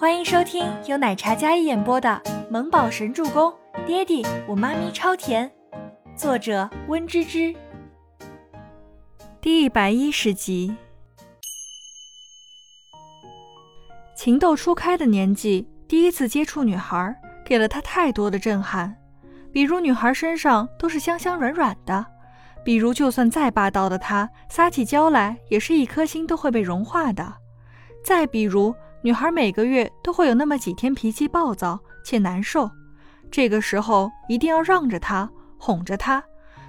欢迎收听由奶茶嘉一演播的《萌宝神助攻》，爹地我妈咪超甜，作者温芝芝。第一百一十集。情窦初开的年纪，第一次接触女孩，给了他太多的震撼。比如女孩身上都是香香软软的，比如就算再霸道的他，撒起娇来也是一颗心都会被融化的。再比如。女孩每个月都会有那么几天脾气暴躁且难受，这个时候一定要让着她，哄着她，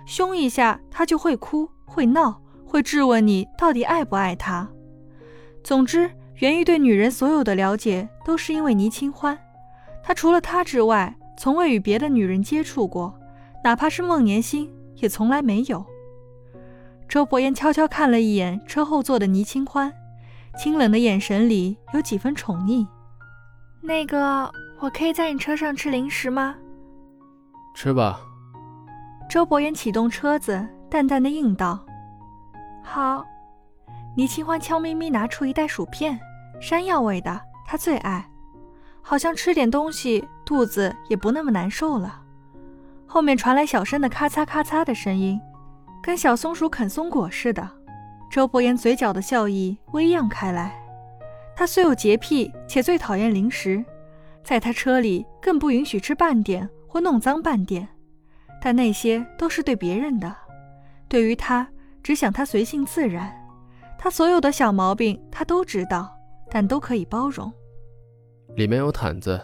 凶一下她就会哭、会闹、会质问你到底爱不爱她。总之，袁玉对女人所有的了解都是因为倪清欢，他除了她之外，从未与别的女人接触过，哪怕是孟年心也从来没有。周伯言悄悄看了一眼车后座的倪清欢。清冷的眼神里有几分宠溺。那个，我可以在你车上吃零食吗？吃吧。周伯言启动车子，淡淡的应道：“好。”倪清欢悄咪咪拿出一袋薯片，山药味的，他最爱。好像吃点东西，肚子也不那么难受了。后面传来小声的咔嚓咔嚓的声音，跟小松鼠啃松果似的。周伯言嘴角的笑意微漾开来。他虽有洁癖，且最讨厌零食，在他车里更不允许吃半点或弄脏半点。但那些都是对别人的，对于他，只想他随性自然。他所有的小毛病他都知道，但都可以包容。里面有毯子，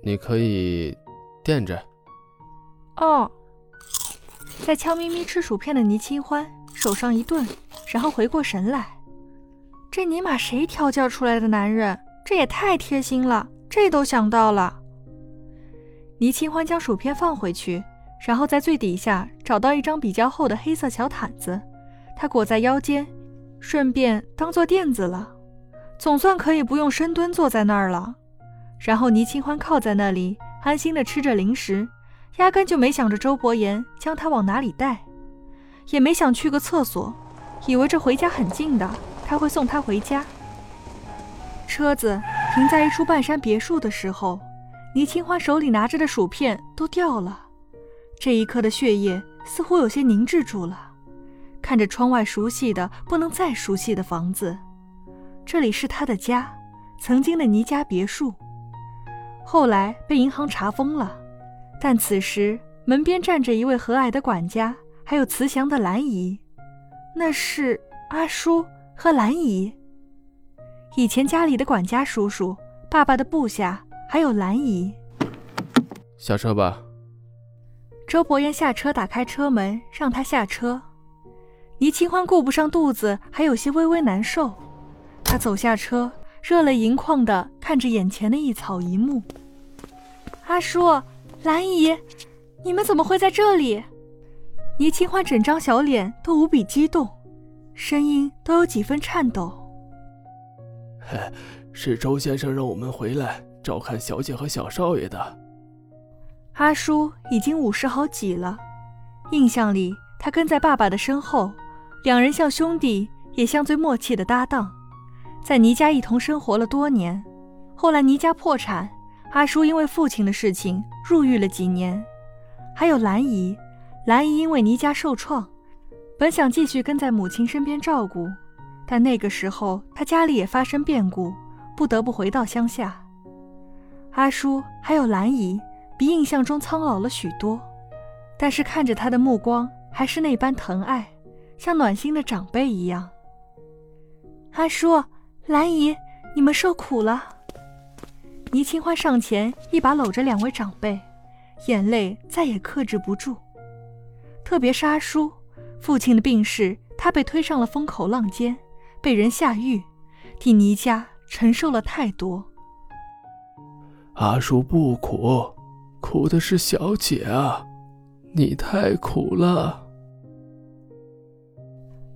你可以垫着。哦，在悄咪咪吃薯片的倪清欢手上一顿。然后回过神来，这尼玛谁调教出来的男人？这也太贴心了，这都想到了。倪清欢将薯片放回去，然后在最底下找到一张比较厚的黑色小毯子，他裹在腰间，顺便当做垫子了，总算可以不用深蹲坐在那儿了。然后倪清欢靠在那里，安心的吃着零食，压根就没想着周伯言将他往哪里带，也没想去个厕所。以为这回家很近的，他会送她回家。车子停在一处半山别墅的时候，倪清欢手里拿着的薯片都掉了。这一刻的血液似乎有些凝滞住了。看着窗外熟悉的不能再熟悉的房子，这里是他的家，曾经的倪家别墅。后来被银行查封了，但此时门边站着一位和蔼的管家，还有慈祥的兰姨。那是阿叔和兰姨。以前家里的管家叔叔，爸爸的部下，还有兰姨。下车吧。周伯言下车，打开车门，让他下车。倪清欢顾不上肚子，还有些微微难受。他走下车，热泪盈眶的看着眼前的一草一木。阿叔，兰姨，你们怎么会在这里？倪清欢整张小脸都无比激动，声音都有几分颤抖。是周先生让我们回来照看小姐和小少爷的。阿叔已经五十好几了，印象里他跟在爸爸的身后，两人像兄弟，也像最默契的搭档，在倪家一同生活了多年。后来倪家破产，阿叔因为父亲的事情入狱了几年，还有兰姨。兰姨因为倪家受创，本想继续跟在母亲身边照顾，但那个时候她家里也发生变故，不得不回到乡下。阿叔还有兰姨比印象中苍老了许多，但是看着他的目光还是那般疼爱，像暖心的长辈一样。阿叔、兰姨，你们受苦了。倪清欢上前一把搂着两位长辈，眼泪再也克制不住。特别是阿叔，父亲的病逝，他被推上了风口浪尖，被人下狱，替倪家承受了太多。阿叔不苦，苦的是小姐啊，你太苦了。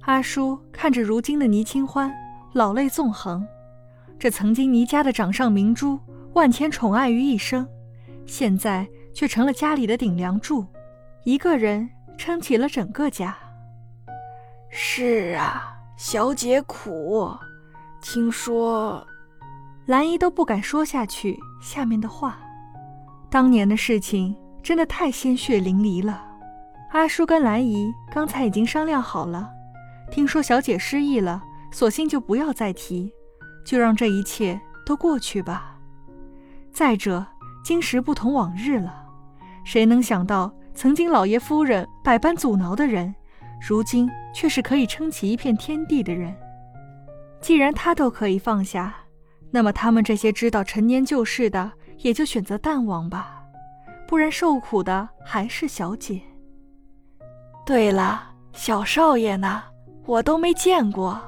阿叔看着如今的倪清欢，老泪纵横。这曾经倪家的掌上明珠，万千宠爱于一身，现在却成了家里的顶梁柱，一个人。撑起了整个家。是啊，小姐苦。听说，兰姨都不敢说下去下面的话。当年的事情真的太鲜血淋漓了。阿叔跟兰姨刚才已经商量好了，听说小姐失忆了，索性就不要再提，就让这一切都过去吧。再者，今时不同往日了，谁能想到曾经老爷夫人百般阻挠的人，如今却是可以撑起一片天地的人。既然他都可以放下，那么他们这些知道陈年旧事的，也就选择淡忘吧。不然受苦的还是小姐。对了，小少爷呢？我都没见过。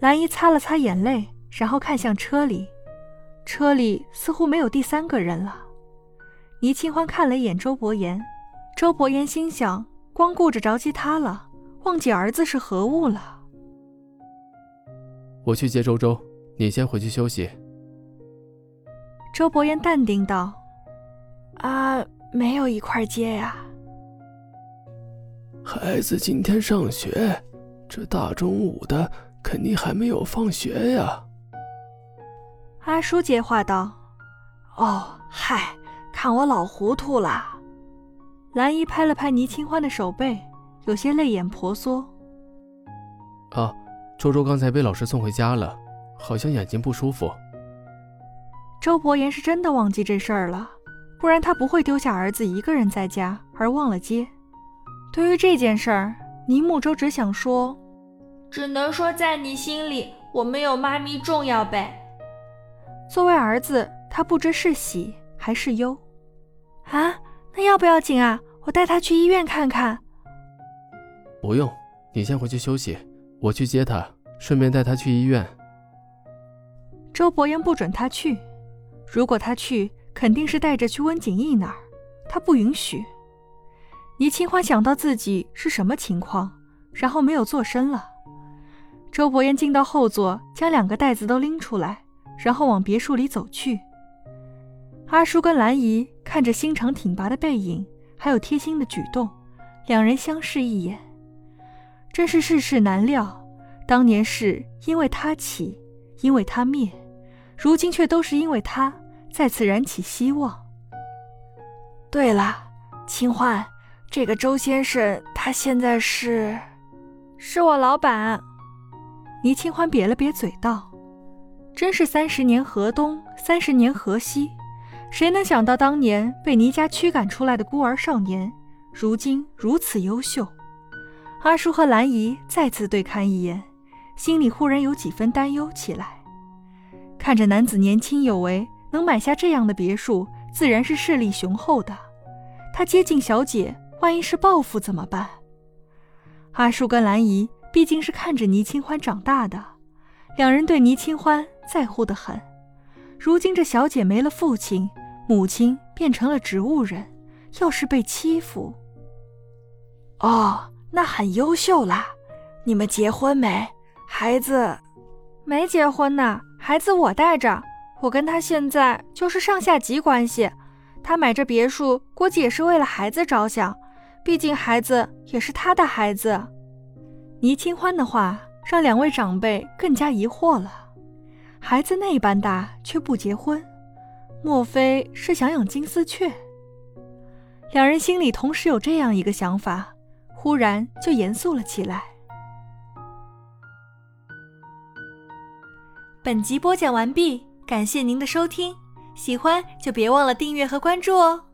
兰姨擦了擦眼泪，然后看向车里，车里似乎没有第三个人了。倪清欢看了一眼周伯言，周伯言心想：光顾着着急他了，忘记儿子是何物了。我去接周周，你先回去休息。周伯言淡定道：“啊，没有一块接呀。孩子今天上学，这大中午的肯定还没有放学呀。”阿叔接话道：“哦，嗨，看我老糊涂了。”兰姨拍了拍倪清欢的手背，有些泪眼婆娑。啊。周周刚才被老师送回家了，好像眼睛不舒服。周伯言是真的忘记这事儿了，不然他不会丢下儿子一个人在家而忘了接。对于这件事儿，倪木舟只想说，只能说在你心里我没有妈咪重要呗。作为儿子，他不知是喜还是忧。啊，那要不要紧啊？我带他去医院看看。不用，你先回去休息。我去接他，顺便带他去医院。周伯言不准他去，如果他去，肯定是带着去温景逸那儿，他不允许。倪清欢想到自己是什么情况，然后没有做声了。周伯言进到后座，将两个袋子都拎出来，然后往别墅里走去。阿叔跟兰姨看着心肠挺拔的背影，还有贴心的举动，两人相视一眼。真是世事难料，当年是因为他起，因为他灭，如今却都是因为他再次燃起希望。对了，清欢，这个周先生他现在是，是我老板。倪清欢瘪了瘪嘴道：“真是三十年河东，三十年河西，谁能想到当年被倪家驱赶出来的孤儿少年，如今如此优秀？”阿叔和兰姨再次对看一眼，心里忽然有几分担忧起来。看着男子年轻有为，能买下这样的别墅，自然是势力雄厚的。他接近小姐，万一是报复怎么办？阿叔跟兰姨毕竟是看着倪清欢长大的，两人对倪清欢在乎的很。如今这小姐没了父亲，母亲变成了植物人，要是被欺负……哦。那很优秀啦，你们结婚没？孩子没结婚呢，孩子我带着。我跟他现在就是上下级关系。他买这别墅，估计也是为了孩子着想，毕竟孩子也是他的孩子。倪清欢的话让两位长辈更加疑惑了。孩子那般大却不结婚，莫非是想养金丝雀？两人心里同时有这样一个想法。忽然就严肃了起来。本集播讲完毕，感谢您的收听，喜欢就别忘了订阅和关注哦。